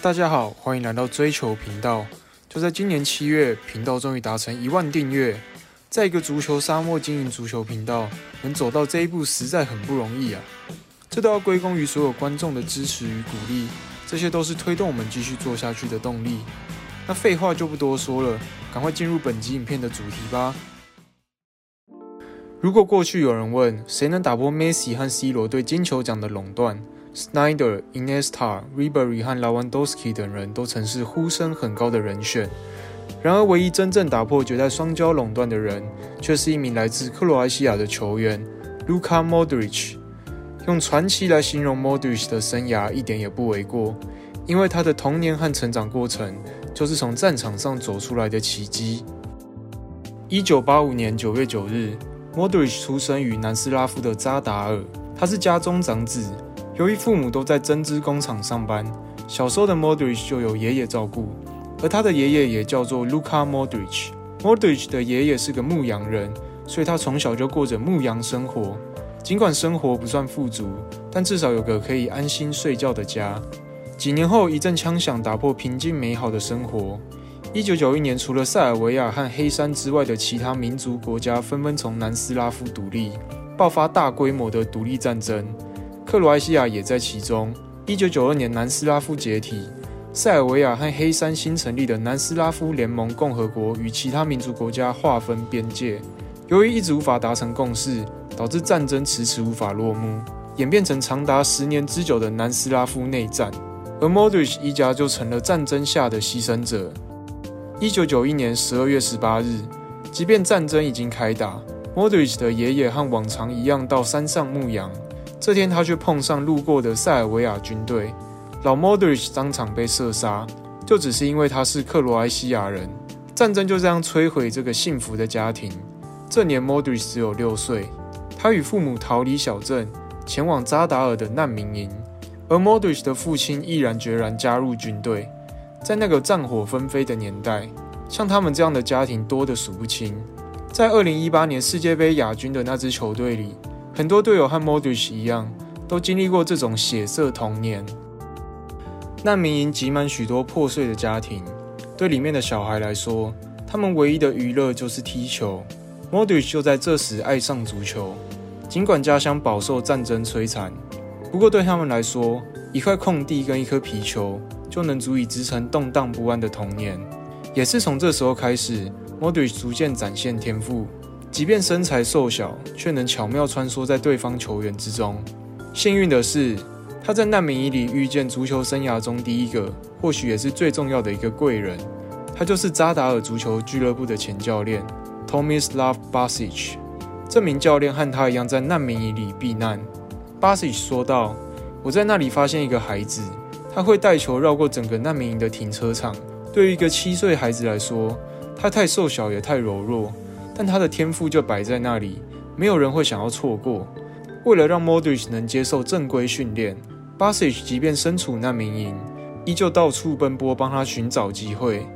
大家好，欢迎来到追求频道。就在今年七月，频道终于达成一万订阅。在一个足球沙漠经营足球频道，能走到这一步，实在很不容易啊！这都要归功于所有观众的支持与鼓励，这些都是推动我们继续做下去的动力。那废话就不多说了，赶快进入本集影片的主题吧。如果过去有人问谁能打破梅西和 C 罗对金球奖的垄断？Snyder、i n e s t a Ribery 和 Lewandowski 等人都曾是呼声很高的人选。然而，唯一真正打破绝代双骄垄断的人，却是一名来自克罗埃西亚的球员 Luka Modric。用传奇来形容 Modric 的生涯一点也不为过，因为他的童年和成长过程就是从战场上走出来的奇迹。一九八五年九月九日，Modric 出生于南斯拉夫的扎达尔，他是家中长子。由于父母都在针织工厂上班，小时候的 Modric 就由爷爷照顾，而他的爷爷也叫做 Luka Modric。Modric 的爷爷是个牧羊人，所以他从小就过着牧羊生活。尽管生活不算富足，但至少有个可以安心睡觉的家。几年后，一阵枪响打破平静美好的生活。一九九一年，除了塞尔维亚和黑山之外的其他民族国家纷纷从南斯拉夫独立，爆发大规模的独立战争。克罗埃西亚也在其中。一九九二年，南斯拉夫解体，塞尔维亚和黑山新成立的南斯拉夫联盟共和国与其他民族国家划分边界。由于一直无法达成共识，导致战争迟迟无法落幕，演变成长达十年之久的南斯拉夫内战。而 Modric 一家就成了战争下的牺牲者。一九九一年十二月十八日，即便战争已经开打，Modric 的爷爷和往常一样到山上牧羊。这天，他却碰上路过的塞尔维亚军队，老 Modric 当场被射杀，就只是因为他是克罗埃西亚人。战争就这样摧毁这个幸福的家庭。这年，Modric 只有六岁，他与父母逃离小镇，前往扎达尔的难民营，而 Modric 的父亲毅然决然加入军队。在那个战火纷飞的年代，像他们这样的家庭多得数不清。在2018年世界杯亚军的那支球队里。很多队友和 Modric 一样，都经历过这种血色童年。难民营挤满许多破碎的家庭，对里面的小孩来说，他们唯一的娱乐就是踢球。Modric 就在这时爱上足球。尽管家乡饱受战争摧残，不过对他们来说，一块空地跟一颗皮球就能足以支撑动荡不安的童年。也是从这时候开始，Modric 逐渐展现天赋。即便身材瘦小，却能巧妙穿梭在对方球员之中。幸运的是，他在难民营里遇见足球生涯中第一个，或许也是最重要的一个贵人。他就是扎达尔足球俱乐部的前教练 Tomislav Basic。这名教练和他一样在难民营里避难。Basic 说道：“我在那里发现一个孩子，他会带球绕过整个难民营的停车场。对于一个七岁孩子来说，他太瘦小也太柔弱。”但他的天赋就摆在那里，没有人会想要错过。为了让 Modric 能接受正规训练，Basic 即便身处难民营，依旧到处奔波帮他寻找机会。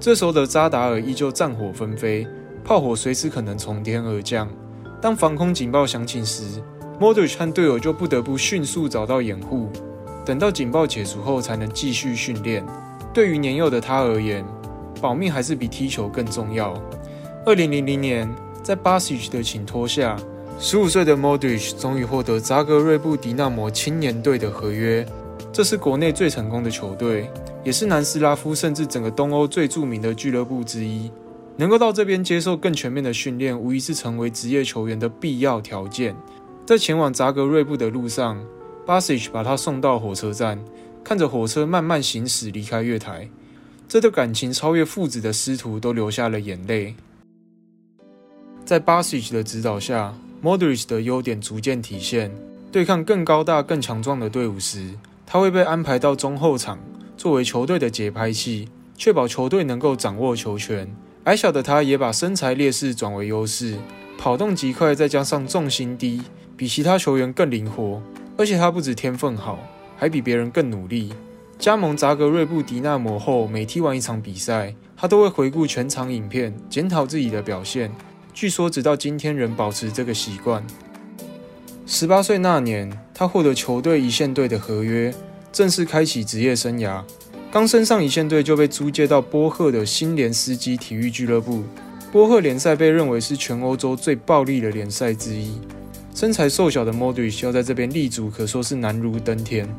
这时候的扎达尔依旧战火纷飞，炮火随时可能从天而降。当防空警报响起时，Modric 和队友就不得不迅速找到掩护，等到警报解除后才能继续训练。对于年幼的他而言，保命还是比踢球更重要。二零零零年，在巴西奇的请托下，十五岁的 Modric 终于获得扎格瑞布迪纳摩青年队的合约。这是国内最成功的球队，也是南斯拉夫甚至整个东欧最著名的俱乐部之一。能够到这边接受更全面的训练，无疑是成为职业球员的必要条件。在前往扎格瑞布的路上，巴西奇把他送到火车站，看着火车慢慢行驶离开月台，这对感情超越父子的师徒都流下了眼泪。在 Basic 的指导下，Modric 的优点逐渐体现。对抗更高大、更强壮的队伍时，他会被安排到中后场，作为球队的节拍器，确保球队能够掌握球权。矮小的他，也把身材劣势转为优势，跑动极快，再加上重心低，比其他球员更灵活。而且他不止天分好，还比别人更努力。加盟扎格瑞布迪纳摩后，每踢完一场比赛，他都会回顾全场影片，检讨自己的表现。据说，直到今天仍保持这个习惯。十八岁那年，他获得球队一线队的合约，正式开启职业生涯。刚升上一线队就被租借到波赫的新联斯基体育俱乐部。波赫联赛被认为是全欧洲最暴力的联赛之一。身材瘦小的 Modric 要在这边立足，可说是难如登天。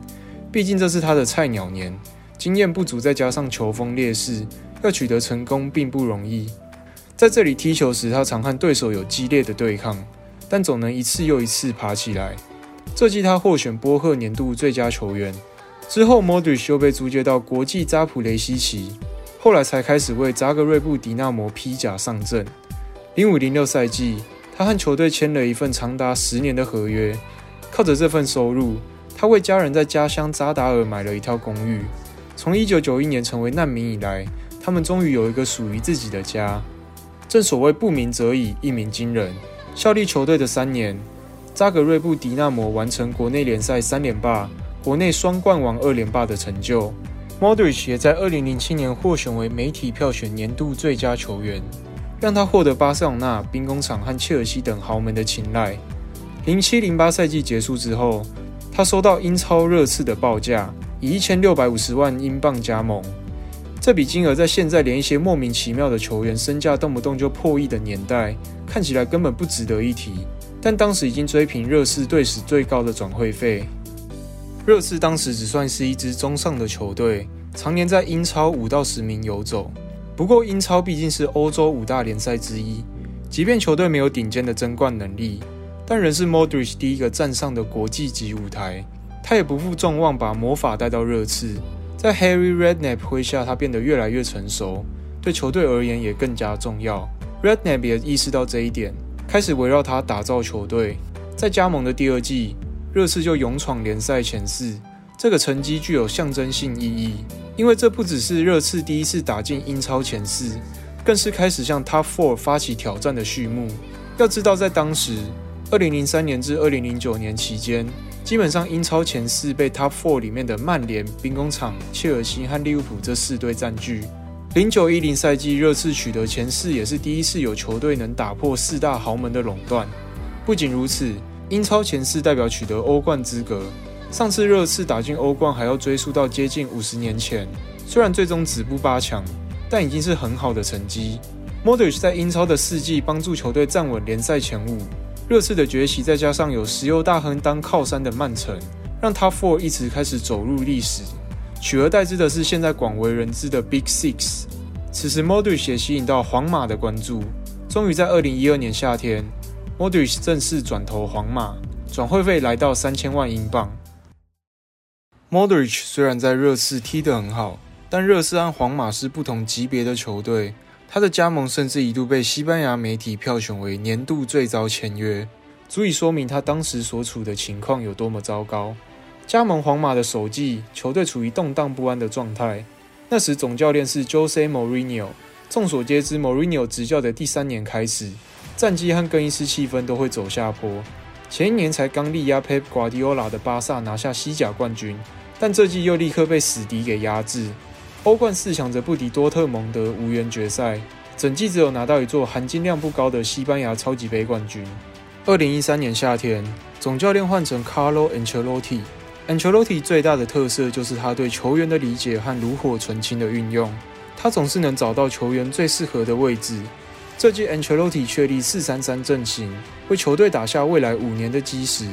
毕竟这是他的菜鸟年，经验不足，再加上球风劣势，要取得成功并不容易。在这里踢球时，他常和对手有激烈的对抗，但总能一次又一次爬起来。这季他获选波赫年度最佳球员。之后，Modric 又被租借到国际扎普雷西奇，后来才开始为扎格瑞布迪纳摩披甲上阵。零五零六赛季，他和球队签了一份长达十年的合约。靠着这份收入，他为家人在家乡扎达尔买了一套公寓。从一九九一年成为难民以来，他们终于有一个属于自己的家。正所谓不鸣则已，一鸣惊人。效力球队的三年，扎格瑞布迪纳摩完成国内联赛三连霸。国内双冠王二连霸的成就，Modric 也在2007年获选为媒体票选年度最佳球员，让他获得巴塞罗那、兵工厂和切尔西等豪门的青睐。07-08赛季结束之后，他收到英超热刺的报价，以1650万英镑加盟。这笔金额在现在连一些莫名其妙的球员身价动不动就破亿的年代，看起来根本不值得一提。但当时已经追平热刺队史最高的转会费。热刺当时只算是一支中上的球队，常年在英超五到十名游走。不过，英超毕竟是欧洲五大联赛之一，即便球队没有顶尖的争冠能力，但仍是 Modric 第一个站上的国际级舞台。他也不负众望，把魔法带到热刺。在 Harry Redknapp 麾下，他变得越来越成熟，对球队而言也更加重要。Redknapp 也意识到这一点，开始围绕他打造球队。在加盟的第二季。热刺就勇闯联赛前四，这个成绩具有象征性意义，因为这不只是热刺第一次打进英超前四，更是开始向 Top Four 发起挑战的序幕。要知道，在当时，2003年至2009年期间，基本上英超前四被 Top Four 里面的曼联、兵工厂、切尔西和利物浦这四队占据。0910赛季，热刺取得前四，也是第一次有球队能打破四大豪门的垄断。不仅如此。英超前四代表取得欧冠资格，上次热刺打进欧冠还要追溯到接近五十年前。虽然最终止步八强，但已经是很好的成绩。Modric 在英超的四季帮助球队站稳联赛前五。热刺的崛起，再加上有石油大亨当靠山的曼城，让他 Four 一直开始走入历史。取而代之的是现在广为人知的 Big Six。此时 Modric 也吸引到皇马的关注。终于在二零一二年夏天。Modric 正式转投皇马，转会费来到三千万英镑。Modric 虽然在热刺踢得很好，但热刺和皇马是不同级别的球队。他的加盟甚至一度被西班牙媒体票选为年度最糟签约，足以说明他当时所处的情况有多么糟糕。加盟皇马的首季，球队处于动荡不安的状态。那时总教练是 Jose Mourinho。众所皆知，Mourinho 执教的第三年开始。战绩和更衣室气氛都会走下坡。前一年才刚力压 Pep Guardiola 的巴萨拿下西甲冠军，但这季又立刻被死敌给压制。欧冠四强则不敌多特蒙德，无缘决赛。整季只有拿到一座含金量不高的西班牙超级杯冠军。二零一三年夏天，总教练换成 Carlo Ancelotti。Ancelotti 最大的特色就是他对球员的理解和炉火纯青的运用，他总是能找到球员最适合的位置。这届 Ancelotti 确立四三三阵型，为球队打下未来五年的基石。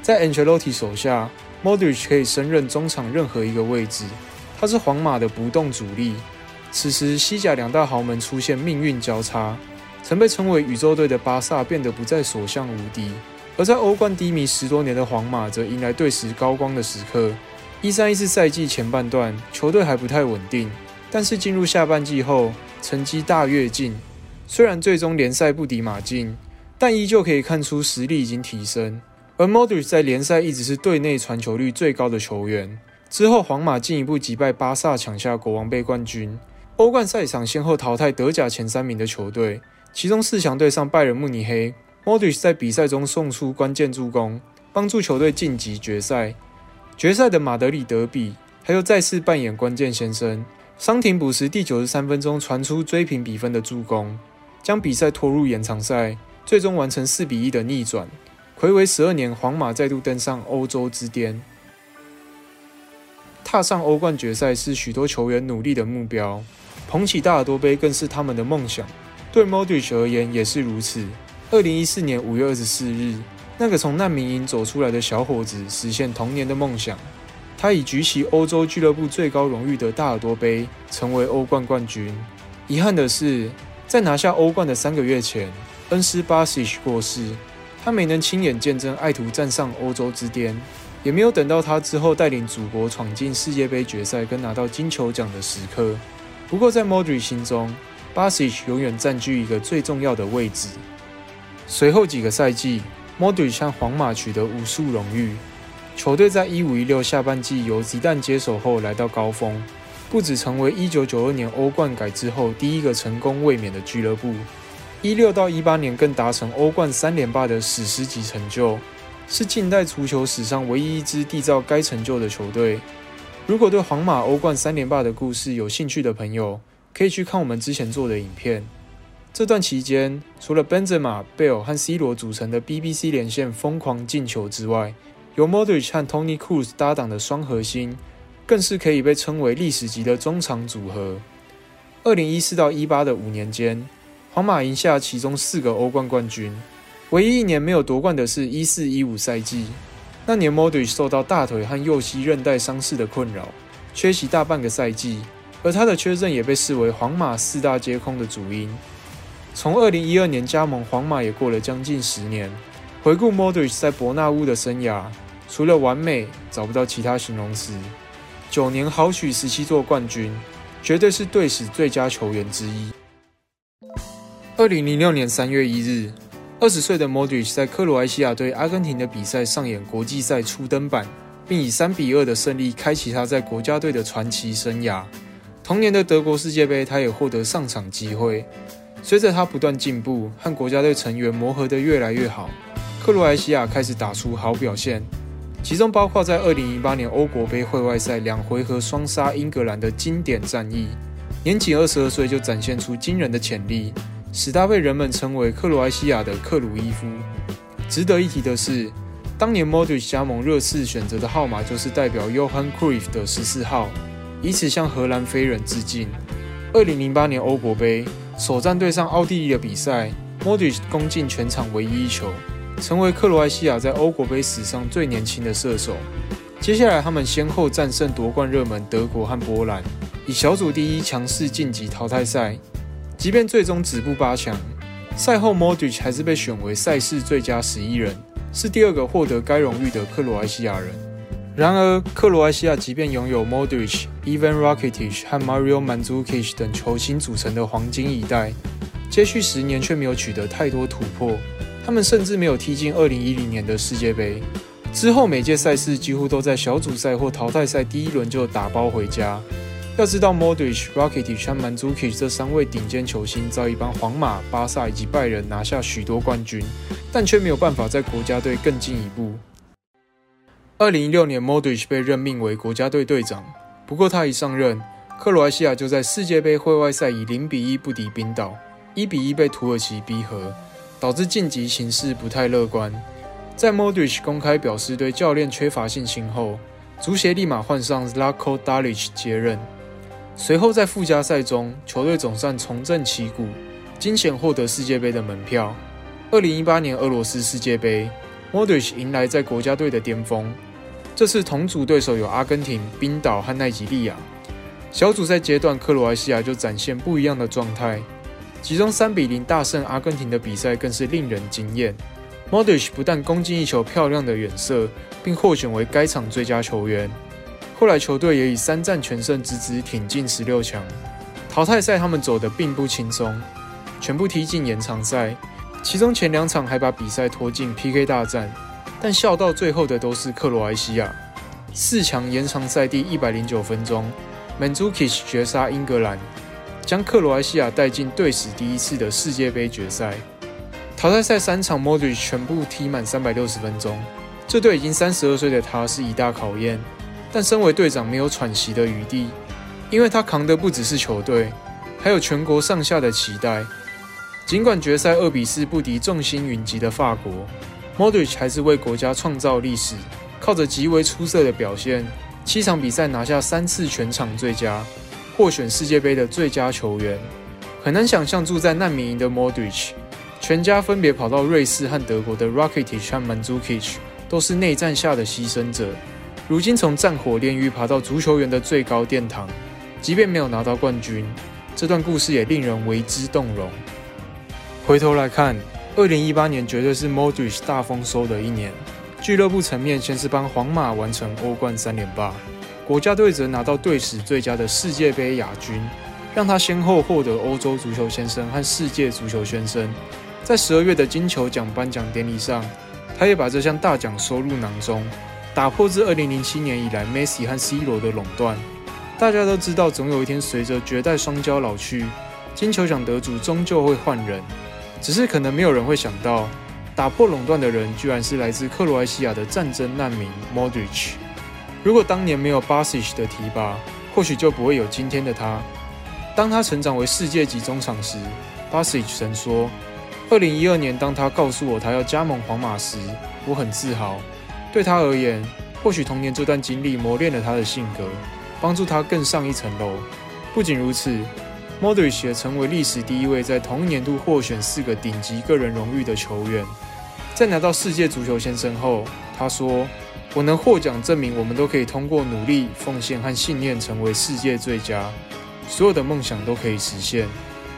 在 Ancelotti 手下，Modric 可以升任中场任何一个位置，他是皇马的不动主力。此时，西甲两大豪门出现命运交叉，曾被称为宇宙队的巴萨变得不再所向无敌，而在欧冠低迷十多年的皇马则迎来队时高光的时刻。一三一四赛季前半段，球队还不太稳定，但是进入下半季后，成绩大跃进。虽然最终联赛不敌马竞，但依旧可以看出实力已经提升。而 Modric 在联赛一直是队内传球率最高的球员。之后，皇马进一步击败巴萨，抢下国王杯冠军。欧冠赛场先后淘汰德甲前三名的球队，其中四强对上拜仁慕尼黑，Modric 在比赛中送出关键助攻，帮助球队晋级决赛。决赛的马德里德比，他又再次扮演关键先生，伤停补时第九十三分钟传出追平比分的助攻。将比赛拖入延长赛，最终完成四比一的逆转。回违十二年，皇马再度登上欧洲之巅。踏上欧冠决赛是许多球员努力的目标，捧起大耳朵杯更是他们的梦想。对 Modric 而言也是如此。二零一四年五月二十四日，那个从难民营走出来的小伙子实现童年的梦想。他已举起欧洲俱乐部最高荣誉的大耳朵杯，成为欧冠冠军。遗憾的是，在拿下欧冠的三个月前，恩斯巴西奇过世，他没能亲眼见证爱徒站上欧洲之巅。也没有等到他之后带领祖国闯进世界杯决赛跟拿到金球奖的时刻。不过，在 Modric 心中 b a s i c 永远占据一个最重要的位置。随后几个赛季，Modric 向皇马取得无数荣誉。球队在1516下半季由吉旦接手后来到高峰，不止成为1992年欧冠改制后第一个成功卫冕的俱乐部，16到18年更达成欧冠三连霸的史诗级成就。是近代足球史上唯一一支缔造该成就的球队。如果对皇马欧冠三连霸的故事有兴趣的朋友，可以去看我们之前做的影片。这段期间，除了 Benzema、贝尔和 C 罗组成的 BBC 连线疯狂进球之外，由 Modric 和 Tony Cruz 搭档的双核心，更是可以被称为历史级的中场组合。二零一四到一八的五年间，皇马赢下其中四个欧冠冠军。唯一一年没有夺冠的是一四一五赛季，那年 Modric 受到大腿和右膝韧带伤势的困扰，缺席大半个赛季，而他的缺阵也被视为皇马四大皆空的主因。从二零一二年加盟皇马也过了将近十年，回顾 Modric 在伯纳乌的生涯，除了完美，找不到其他形容词。九年豪取十七座冠军，绝对是队史最佳球员之一。二零零六年三月一日。二十岁的 Modric 在克罗埃西亚对阿根廷的比赛上演国际赛初登板，并以三比二的胜利开启他在国家队的传奇生涯。同年的德国世界杯，他也获得上场机会。随着他不断进步，和国家队成员磨合得越来越好，克罗埃西亚开始打出好表现，其中包括在二零一八年欧国杯会外赛两回合双杀英格兰的经典战役。年仅二十二岁就展现出惊人的潜力。使他被人们称为克罗埃西亚的克鲁伊夫。值得一提的是，当年 Modric 加盟热刺选择的号码就是代表 Johan Cruyff 的十四号，以此向荷兰飞人致敬。二零零八年欧国杯首战对上奥地利的比赛，Modric 攻进全场唯一一球，成为克罗埃西亚在欧国杯史上最年轻的射手。接下来，他们先后战胜夺冠热门德国和波兰，以小组第一强势晋级淘汰赛。即便最终止步八强，赛后 Modric 还是被选为赛事最佳十一人，是第二个获得该荣誉的克罗埃西亚人。然而，克罗埃西亚即便拥有 Modric、Ivan Rakitic 和 Mario Mandzukic 等球星组成的黄金一代，接续十年却没有取得太多突破。他们甚至没有踢进2010年的世界杯。之后每届赛事几乎都在小组赛或淘汰赛第一轮就打包回家。要知道，Modric、Rakitic 和 Mandzukic 这三位顶尖球星早已帮皇马、巴萨以及拜仁拿下许多冠军，但却没有办法在国家队更进一步。二零一六年，Modric 被任命为国家队队长，不过他一上任，克罗埃西亚就在世界杯会外赛以零比一不敌冰岛，一比一被土耳其逼和，导致晋级形势不太乐观。在 Modric 公开表示对教练缺乏信心后，足协立马换上 Zlatko Dalic 接任。随后在附加赛中，球队总算重振旗鼓，惊险获得世界杯的门票。二零一八年俄罗斯世界杯，Modric 迎来在国家队的巅峰。这次同组对手有阿根廷、冰岛和奈及利亚。小组赛阶段，克罗埃西亚就展现不一样的状态，其中三比零大胜阿根廷的比赛更是令人惊艳。Modric 不但攻进一球漂亮的远射，并获选为该场最佳球员。后来球队也以三战全胜之姿挺进十六强。淘汰赛他们走得并不轻松，全部踢进延长赛，其中前两场还把比赛拖进 PK 大战。但笑到最后的都是克罗埃西亚。四强延长赛第一百零九分钟，Mandzukic 绝杀英格兰，将克罗埃西亚带进队史第一次的世界杯决赛。淘汰赛三场，Modric 全部踢满三百六十分钟，这对已经三十二岁的他是一大考验。但身为队长没有喘息的余地，因为他扛的不只是球队，还有全国上下的期待。尽管决赛二比四不敌众星云集的法国，Modric 还是为国家创造历史，靠着极为出色的表现，七场比赛拿下三次全场最佳，获选世界杯的最佳球员。很难想象住在难民营的 Modric，全家分别跑到瑞士和德国的 Rakitic 和 Mandzukic，都是内战下的牺牲者。如今从战火炼狱爬到足球员的最高殿堂，即便没有拿到冠军，这段故事也令人为之动容。回头来看，二零一八年绝对是 Modric 大丰收的一年。俱乐部层面先是帮皇马完成欧冠三连霸，国家队则拿到队史最佳的世界杯亚军。让他先后获得欧洲足球先生和世界足球先生。在十二月的金球奖颁奖典礼上，他也把这项大奖收入囊中，打破自二零零七年以来 Messi 和 C 罗的垄断。大家都知道，总有一天随着绝代双骄老去，金球奖得主终究会换人。只是可能没有人会想到，打破垄断的人居然是来自克罗埃西亚的战争难民 Modric。如果当年没有 Basic 的提拔，或许就不会有今天的他。当他成长为世界级中场时，巴西曾说：“二零一二年，当他告诉我他要加盟皇马时，我很自豪。对他而言，或许童年这段经历磨练了他的性格，帮助他更上一层楼。不仅如此，Modric 也成为历史第一位在同一年度获选四个顶级个人荣誉的球员。在拿到世界足球先生后，他说：‘我能获奖，证明我们都可以通过努力、奉献和信念成为世界最佳。’”所有的梦想都可以实现。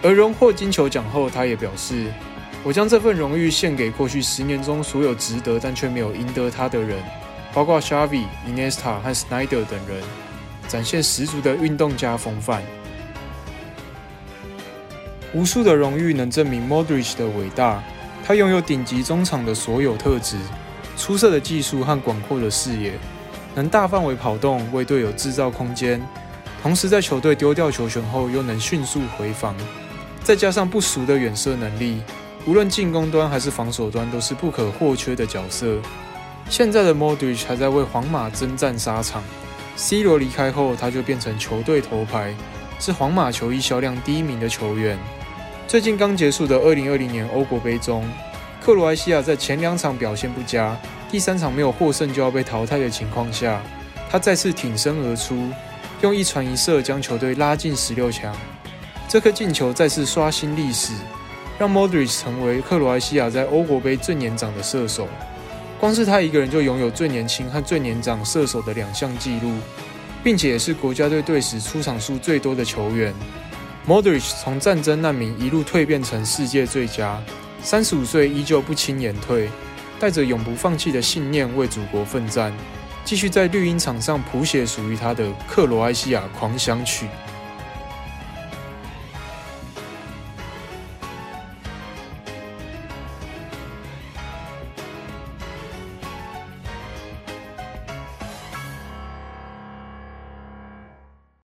而荣获金球奖后，他也表示：“我将这份荣誉献给过去十年中所有值得但却没有赢得它的人，包括 Xavi、Iniesta 和 Snyder 等人，展现十足的运动家风范。”无数的荣誉能证明 Modric 的伟大。他拥有顶级中场的所有特质：出色的技术和广阔的视野，能大范围跑动，为队友制造空间。同时，在球队丢掉球权后又能迅速回防，再加上不俗的远射能力，无论进攻端还是防守端都是不可或缺的角色。现在的 Modric 还在为皇马征战沙场，C 罗离开后，他就变成球队头牌，是皇马球衣销量第一名的球员。最近刚结束的2020年欧国杯中，克罗埃西亚在前两场表现不佳，第三场没有获胜就要被淘汰的情况下，他再次挺身而出。用一传一射将球队拉进十六强，这颗进球再次刷新历史，让 Modric 成为克罗埃西亚在欧国杯最年长的射手。光是他一个人就拥有最年轻和最年长射手的两项纪录，并且也是国家队队史出场数最多的球员。Modric 从战争难民一路蜕变成世界最佳，三十五岁依旧不轻言退，带着永不放弃的信念为祖国奋战。继续在绿茵场上谱写属于他的克罗埃西亚狂想曲。